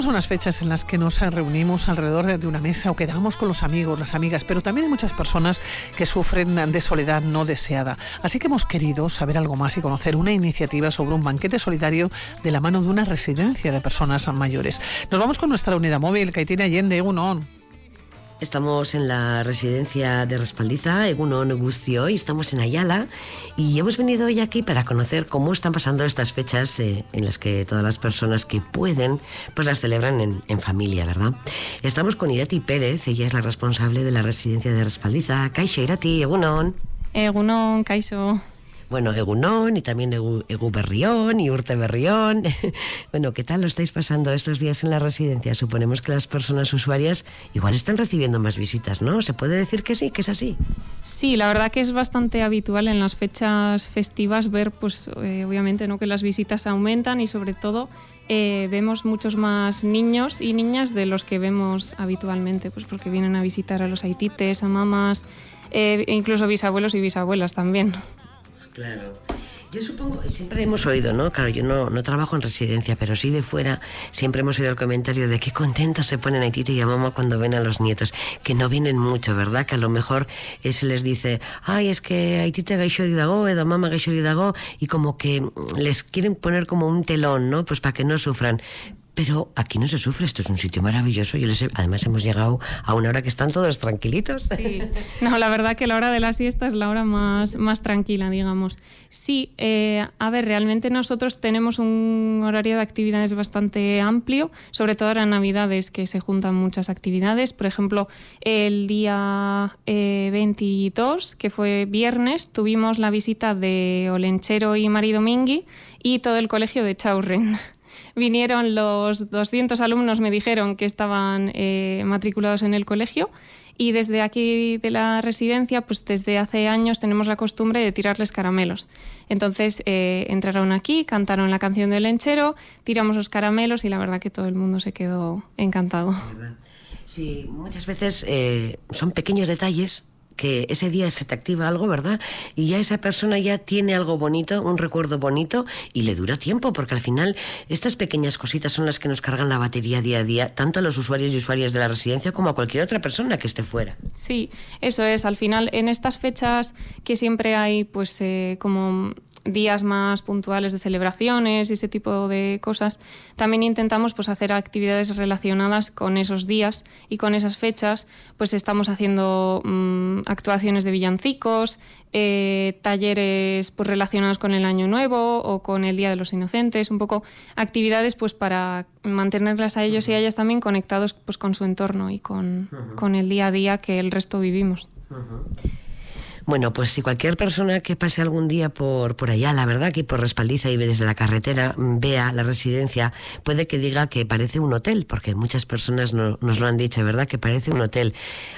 Son las fechas en las que nos reunimos alrededor de una mesa o quedamos con los amigos, las amigas, pero también hay muchas personas que sufren de soledad no deseada. Así que hemos querido saber algo más y conocer una iniciativa sobre un banquete solidario de la mano de una residencia de personas mayores. Nos vamos con nuestra unidad móvil, Caitina Allende, Unon. Estamos en la residencia de Respaldiza, Egunon Gustio, y estamos en Ayala. Y hemos venido hoy aquí para conocer cómo están pasando estas fechas eh, en las que todas las personas que pueden, pues las celebran en, en, familia, ¿verdad? Estamos con Irati Pérez, ella es la responsable de la residencia de Respaldiza. Kaixo, Irati, Egunon. Egunon, Kaixo bueno, Egunón y también Egu, Berrión y Urte Berrión. bueno, ¿qué tal lo estáis pasando estos días en la residencia? Suponemos que las personas usuarias igual están recibiendo más visitas, ¿no? ¿Se puede decir que sí, que es así? Sí, la verdad que es bastante habitual en las fechas festivas ver, pues eh, obviamente, ¿no? que las visitas aumentan y sobre todo eh, vemos muchos más niños y niñas de los que vemos habitualmente, pues porque vienen a visitar a los haitites, a mamás, eh, e incluso bisabuelos y bisabuelas también. Claro. Yo supongo, siempre hemos oído, ¿no? Claro, yo no, no trabajo en residencia, pero sí de fuera, siempre hemos oído el comentario de qué contentos se ponen a y a mamá cuando ven a los nietos, que no vienen mucho, ¿verdad? Que a lo mejor se les dice, ay, es que Haitite gaixori dago, edo mamá gaixori dago, y como que les quieren poner como un telón, ¿no? Pues para que no sufran. Pero aquí no se sufre, esto es un sitio maravilloso. Yo les además hemos llegado a una hora que están todos tranquilitos. Sí. No, la verdad que la hora de la siesta es la hora más, más tranquila, digamos. Sí, eh, a ver, realmente nosotros tenemos un horario de actividades bastante amplio, sobre todo ahora en Navidades, que se juntan muchas actividades. Por ejemplo, el día 22, eh, que fue viernes, tuvimos la visita de Olenchero y Mari Domingui y todo el colegio de Chaurren vinieron los 200 alumnos, me dijeron que estaban eh, matriculados en el colegio y desde aquí de la residencia, pues desde hace años tenemos la costumbre de tirarles caramelos. Entonces eh, entraron aquí, cantaron la canción del lenchero, tiramos los caramelos y la verdad que todo el mundo se quedó encantado. Sí, muchas veces eh, son pequeños detalles que ese día se te activa algo, ¿verdad? Y ya esa persona ya tiene algo bonito, un recuerdo bonito y le dura tiempo, porque al final estas pequeñas cositas son las que nos cargan la batería día a día, tanto a los usuarios y usuarias de la residencia como a cualquier otra persona que esté fuera. Sí, eso es. Al final, en estas fechas que siempre hay, pues, eh, como días más puntuales de celebraciones y ese tipo de cosas, también intentamos pues hacer actividades relacionadas con esos días y con esas fechas, pues estamos haciendo mm, actuaciones de villancicos, eh, talleres pues relacionados con el Año Nuevo o con el Día de los Inocentes, un poco actividades pues para mantenerlas a ellos y a ellas también conectados pues con su entorno y con, con el día a día que el resto vivimos. Bueno, pues si cualquier persona que pase algún día por, por allá, la verdad, que por Respaldiza y desde la carretera, mm, vea la residencia, puede que diga que parece un hotel, porque muchas personas nos lo han dicho, ¿verdad? Que parece un hotel.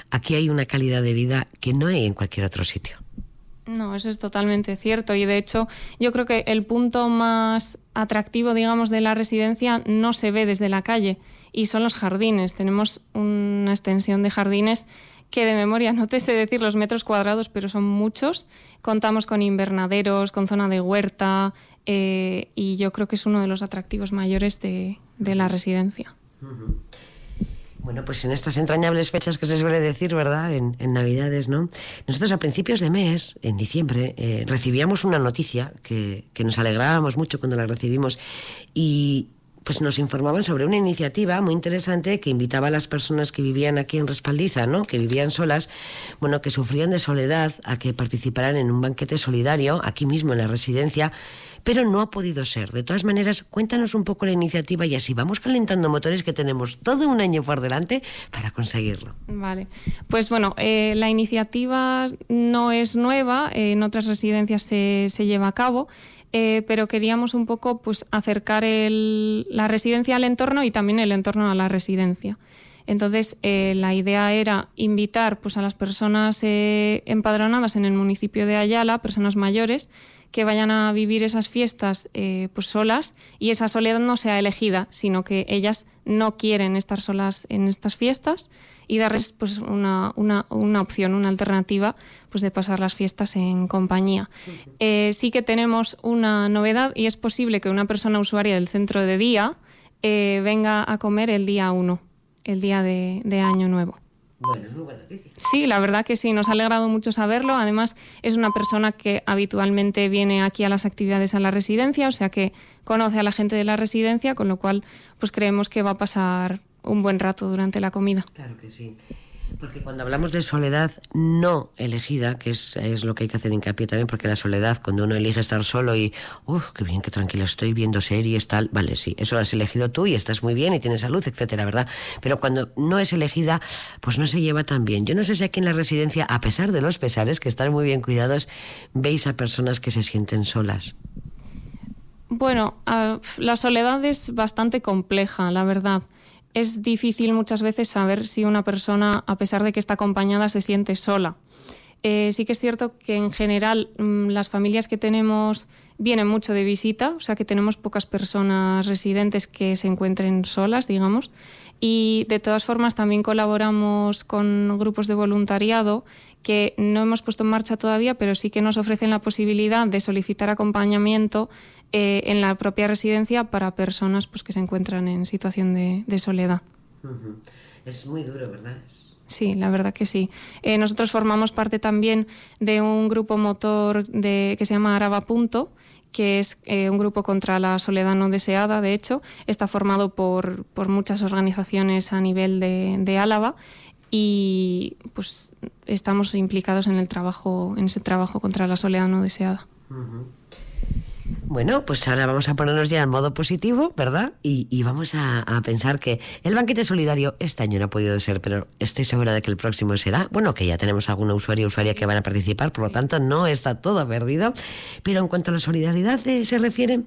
Aquí hay una calidad de vida que no hay en cualquier otro sitio. No, eso es totalmente cierto y de hecho yo creo que el punto más atractivo, digamos, de la residencia no se ve desde la calle y son los jardines. Tenemos una extensión de jardines que de memoria no te sé decir los metros cuadrados, pero son muchos. Contamos con invernaderos, con zona de huerta eh, y yo creo que es uno de los atractivos mayores de, la residencia. Bueno, pues en estas entrañables fechas que se suele decir, ¿verdad? En, Navidades, ¿no? Nosotros a principios de mes, en diciembre, eh, recibíamos una noticia que, que, nos alegrábamos mucho cuando la recibimos y, pues nos informaban sobre una iniciativa muy interesante que invitaba a las personas que vivían aquí en Respaldiza, ¿no? que vivían solas, bueno, que sufrían de soledad, a que participaran en un banquete solidario aquí mismo en la residencia, pero no ha podido ser. De todas maneras, cuéntanos un poco la iniciativa y así vamos calentando motores que tenemos todo un año por delante para conseguirlo. Vale, pues bueno, eh, la iniciativa no es nueva, en otras residencias se, se lleva a cabo. Eh, pero queríamos un poco pues, acercar la residencia al entorno y también el entorno a la residencia. Entonces, eh, la idea era invitar pues, a las personas eh, empadronadas en el municipio de Ayala, personas mayores, que vayan a vivir esas fiestas pues, solas y esa soledad no sea elegida, sino que ellas no quieren estar solas en estas fiestas y darles pues una, una, una, opción, una alternativa pues de pasar las fiestas en compañía. Eh, sí que tenemos una novedad y es posible que una persona usuaria del centro de día eh, venga a comer el día 1, el día de, de Año Nuevo. Bueno, es muy buena noticia. Sí, la verdad que sí, nos ha alegrado mucho saberlo. Además, es una persona que habitualmente viene aquí a las actividades a la residencia, o sea que conoce a la gente de la residencia, con lo cual pues creemos que va a pasar un buen rato durante la comida. Claro que sí. Porque cuando hablamos de soledad no elegida, que es, lo que hay que hacer hincapié también, porque la soledad, cuando uno elige estar solo y, uff, qué bien, qué tranquilo estoy viendo series, tal, vale, sí, eso lo has elegido tú y estás muy bien y tienes salud, etcétera, ¿verdad? Pero cuando no es elegida, pues no se lleva tan bien. Yo no sé si aquí en la residencia, a pesar de los pesares, que están muy bien cuidados, veis a personas que se sienten solas. Bueno, uh, la soledad es bastante compleja, la verdad es difícil muchas veces saber si una persona, a pesar de que está acompañada, se siente sola. Eh, sí que es cierto que en general mmm, las familias que tenemos vienen mucho de visita, o sea que tenemos pocas personas residentes que se encuentren solas, digamos. Y de todas formas también colaboramos con grupos de voluntariado que no hemos puesto en marcha todavía, pero sí que nos ofrecen la posibilidad de solicitar acompañamiento eh, en la propia residencia para personas pues, que se encuentran en situación de, de soledad. Uh -huh. Es muy duro, ¿verdad? Sí, la verdad que sí. Eh, nosotros formamos parte también de un grupo motor de, que se llama Araba Punto, que es eh, un grupo contra la soledad no deseada, de hecho. Está formado por, por muchas organizaciones a nivel de, de Álava y pues estamos implicados en el trabajo, en ese trabajo contra la soledad no deseada. Uh -huh. Bueno, pues ahora vamos a ponernos ya en modo positivo, ¿verdad? Y, y vamos a, a, pensar que el banquete solidario este año no ha podido ser, pero estoy segura de que el próximo será. Bueno, que ya tenemos alguna usuario o usuaria que van a participar, por lo tanto no está todo perdido. Pero en cuanto a la solidaridad eh, se refiere,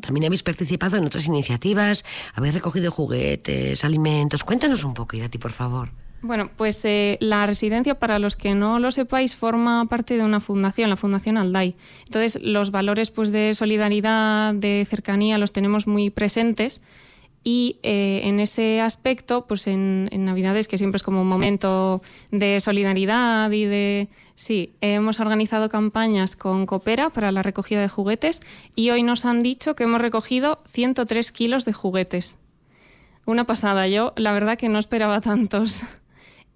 también habéis participado en otras iniciativas, habéis recogido juguetes, alimentos. Cuéntanos un poco, Irati, por favor. Bueno, pues eh, la residencia, para los que no lo sepáis, forma parte de una fundación, la Fundación Alday. Entonces, los valores pues, de solidaridad, de cercanía, los tenemos muy presentes. Y eh, en ese aspecto, pues en, en, Navidades, que siempre es como un momento de solidaridad y de... Sí, hemos organizado campañas con Coopera para la recogida de juguetes y hoy nos han dicho que hemos recogido 103 kilos de juguetes. Una pasada, yo la verdad que no esperaba tantos.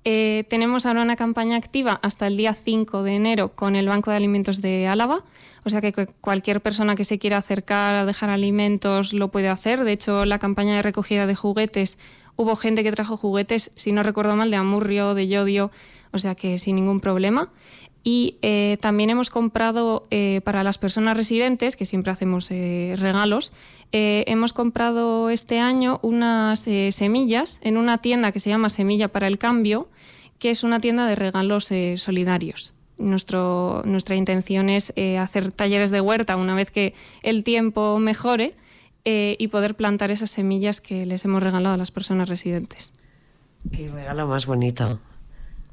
Eh, tenemos ahora una campaña activa hasta el día 5 de enero con el Banco de Alimentos de Álava. O sea que cualquier persona que se quiera acercar a dejar alimentos lo puede hacer. De hecho, la campaña de recogida de juguetes, hubo gente que trajo juguetes, si no recuerdo mal, de Amurrio, de Yodio, o sea que sin ningún problema. Y eh, también hemos comprado eh, para las personas residentes, que siempre hacemos eh, regalos, eh, hemos comprado este año unas semillas en una tienda que se llama Semilla para el Cambio, que es una tienda de regalos eh, solidarios. Nuestro, nuestra intención es hacer talleres de huerta una vez que el tiempo mejore y poder plantar esas semillas que les hemos regalado a las personas residentes. Qué regalo más bonito.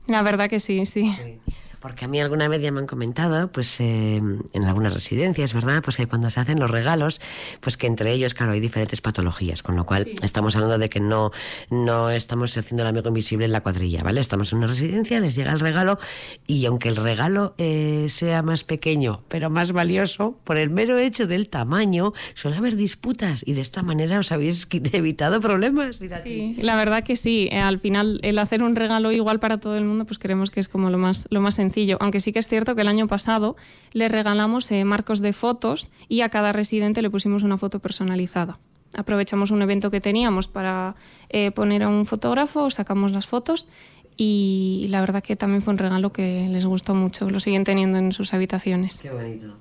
La verdad que sí, sí. sí. Porque a mí alguna vez ya me han comentado, pues eh, en algunas residencias, ¿verdad? Pues que cuando se hacen los regalos, pues que entre ellos, claro, hay diferentes patologías, con lo cual sí. estamos hablando de que no, no estamos haciendo el amigo invisible en la cuadrilla, ¿vale? Estamos en una residencia, les llega el regalo y aunque el regalo eh, sea más pequeño, pero más valioso, por el mero hecho del tamaño, suele haber disputas y de esta manera os habéis evitado problemas. Sí, la verdad que sí. Eh, al final, el hacer un regalo igual para todo el mundo, pues creemos que es como lo más, lo más sencillo sencillo, aunque sí que es cierto que el año pasado le regalamos eh, marcos de fotos y a cada residente le pusimos una foto personalizada. Aprovechamos un evento que teníamos para eh, poner a un fotógrafo, sacamos las fotos y la verdad que también fue un regalo que les gustó mucho, lo siguen teniendo en sus habitaciones. Qué bonito.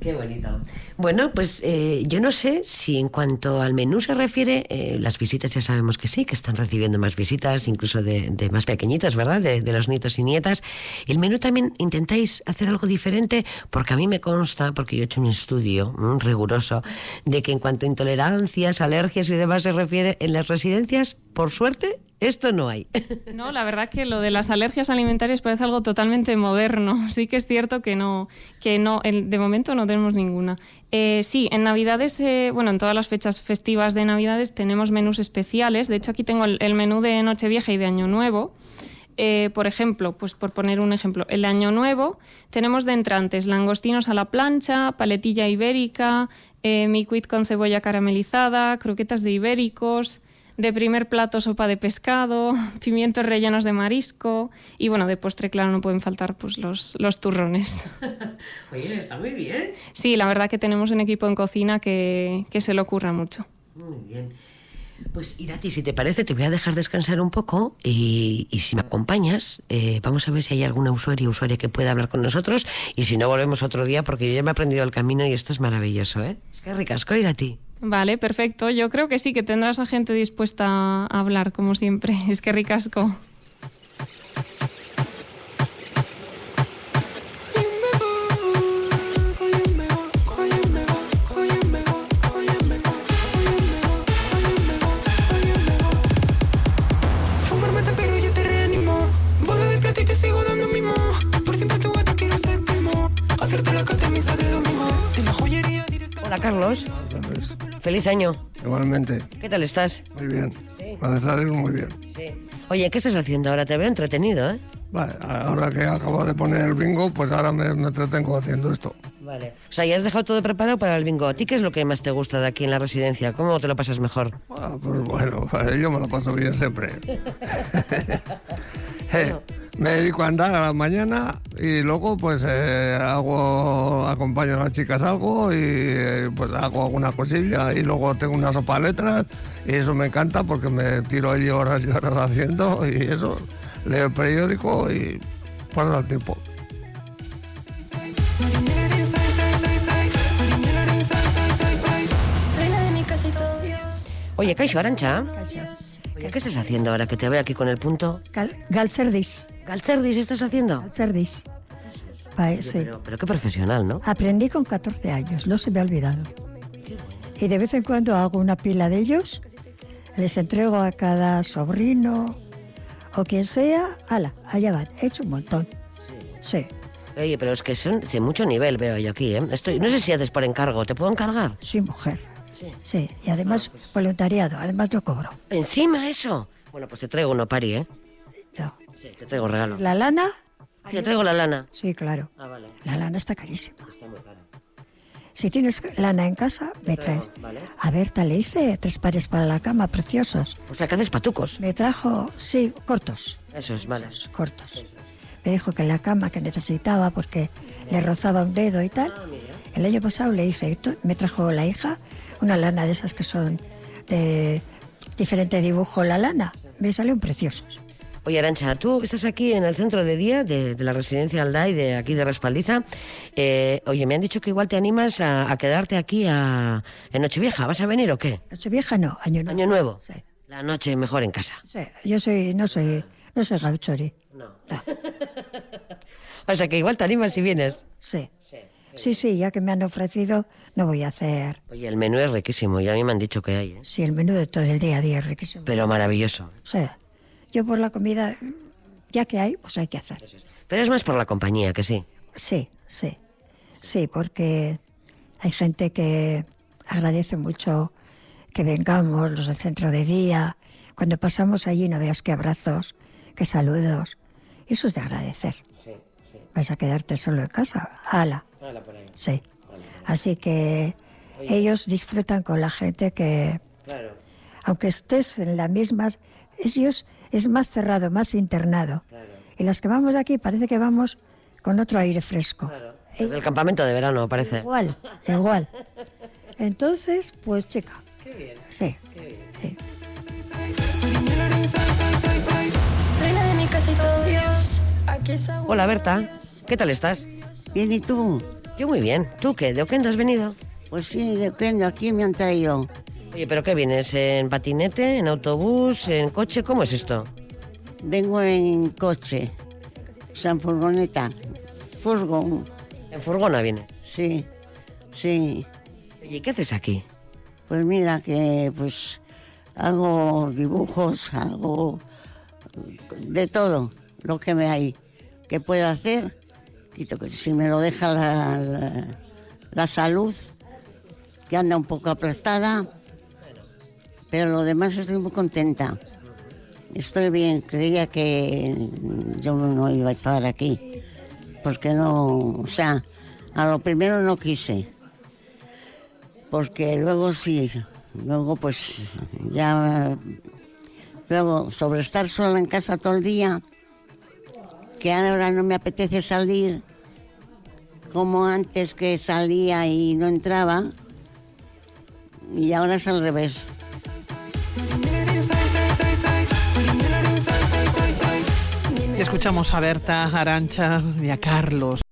Qué bonito. Bueno, pues eh, yo no sé si en cuanto al menú se refiere, eh, las visitas ya sabemos que sí, que están recibiendo más visitas, incluso de, más pequeñitos, ¿verdad? De, los nietos y nietas. El menú también intentáis hacer algo diferente, porque a mí me consta, porque yo he hecho un estudio un riguroso, de que en cuanto a intolerancias, alergias y demás se refiere, en las residencias, por suerte, esto no hay. No, la verdad que lo de las alergias alimentarias parece algo totalmente moderno. Sí que es cierto que no, que no, de momento no tenemos ninguna. Eh, sí, en Navidades, eh, bueno, en todas las fechas festivas de Navidades tenemos menús especiales. De hecho, aquí tengo el, menú de Nochevieja y de Año Nuevo. Eh, por ejemplo, pues por poner un ejemplo, el año nuevo tenemos de entrantes langostinos a la plancha, paletilla ibérica, eh, mi quid con cebolla caramelizada, croquetas de ibéricos, de primer plato sopa de pescado, pimientos rellenos de marisco y bueno, de postre claro no pueden faltar pues los, los turrones. Oye, está muy bien. Sí, la verdad que tenemos un equipo en cocina que, que se lo ocurra mucho. Muy bien. Pues Irati, si te parece, te voy a dejar descansar un poco y, y si me acompañas, eh, vamos a ver si hay alguna usuaria o usuaria que pueda hablar con nosotros y si no, volvemos otro día porque yo ya me he aprendido el camino y esto es maravilloso, ¿eh? Es que ricasco, Irati. Vale, perfecto. Yo creo que sí, que tendrás a gente dispuesta a hablar, como siempre. Es que ricasco. Feliz año. igualmente, ¿Qué tal estás? muy bien. A salir muy bien. Sí. Oye, ¿qué estás haciendo ahora? Te veo entretenido, ¿eh? Vale, ahora que acabo de poner el bingo, pues ahora me, me entretengo haciendo esto. Vale. O sea, ya has dejado todo preparado para el bingo. ¿A ti qué es lo que más te gusta de aquí en la residencia? ¿Cómo te lo pasas mejor? Ah, pues bueno, yo me lo paso bien siempre. Eh, me dedico a andar a la mañana y luego pues eh, hago acompaño a las chicas algo y eh, pues hago alguna cosilla y luego tengo una sopa de letras y eso me encanta porque me tiro allí horas y horas haciendo y eso, leo el periódico y paso el tiempo. Reina de mi casa y todo Dios. Oye, Caixo Arancha. ¿qué estás haciendo ahora que te veo aquí con el punto? Gal, Galcerdis. ¿Galcerdis estás haciendo? Galcerdis. Pa- sí. Pero, pero qué profesional, ¿no? Aprendí con 14 años, no se me ha olvidado. Y de vez en cuando hago una pila de ellos, les entrego a cada sobrino o quien sea, ala, allá van, he hecho un montón. Sí, Oye, pero es que son de mucho nivel, veo yo aquí, ¿eh? Estoy, no sé si haces por encargo, ¿te puedo encargar? soy mujer. Sí, y además voluntariado, además no cobro. ¿Encima eso? Bueno, pues te traigo uno pari, ¿eh? No. Sí, te traigo regalo. La lana, Ah, te traigo la lana. sí, claro. Ah, vale. La lana está carísima. Está muy cara. Si tienes lana en casa, me traes. vale. A Berta le hice tres pares para la cama, preciosos. O sea, que haces patucos. Me trajo, sí, cortos, Eso es, vale. cortos. Me dijo que la cama que necesitaba porque le rozaba un dedo y tal. El año pasado le hice, me trajo la hija una lana de esas que son de diferente dibujo la lana. Me salieron preciosos. Oye, Arancha, tú estás aquí en el centro de día de, de la residencia Alday, de aquí de Respaldiza. Eh, oye, me han dicho que igual te animas a, a quedarte aquí a, en Nochevieja. ¿Vas a venir o qué? Nochevieja no, año nuevo. ¿Año nuevo? Sí. La noche mejor en casa. Sí, yo soy, no soy, no soy gauchori. O sea, que igual te animas si vienes. Sí. Sí, sí, ya que me han ofrecido, no voy a hacer. Oye, el menú es riquísimo y a mí me han dicho que hay, ¿eh? Sí, el menú de todo el día a día es riquísimo. Pero maravilloso. Sea, yo por la comida, ya que hay, pues hay que hacer. Pero es más por la compañía, que sí. Sí, sí. Sí, porque hay gente que agradece mucho que vengamos, los del centro de día. Cuando pasamos allí no veas qué abrazos, qué saludos. Eso es de agradecer. ¿Vas a quedarte solo en casa? ¡Hala! Sí. Así que ellos disfrutan con la gente que, Claro. aunque estés en la misma, ellos es más cerrado, más internado. Y las que vamos de aquí parece que vamos con otro aire fresco. Es el campamento de verano, parece. Igual, igual. Entonces, pues chica. Sí. sí. Y todo Dios. Aquí es agua. Hola, Berta. ¿Qué tal estás? Bien, ¿y tú? Yo muy bien. ¿Tú qué? ¿De Oquendo has venido? Pues sí, de Oquendo, aquí me han traído. Oye, ¿pero qué vienes? ¿En patinete? ¿En autobús? ¿En coche? ¿Cómo es esto? Vengo en coche, o sea, en furgoneta. Furgon, En furgona vienes. sí, sí. Oye, ¿y qué haces aquí? Pues mira que pues hago dibujos, hago de todo lo que me hay que puedo hacer. Si me lo deja la, la, la salud, que anda un poco aplastada, pero lo demás estoy muy contenta. Estoy bien, creía que yo no iba a estar aquí, porque no, o sea, a lo primero no quise porque luego sí, luego pues ya, luego sobre estar sola en casa todo el día, que ahora no me apetece salir como antes que salía y no entraba, y ahora es al revés. Escuchamos a Berta, a Arancha y a Carlos.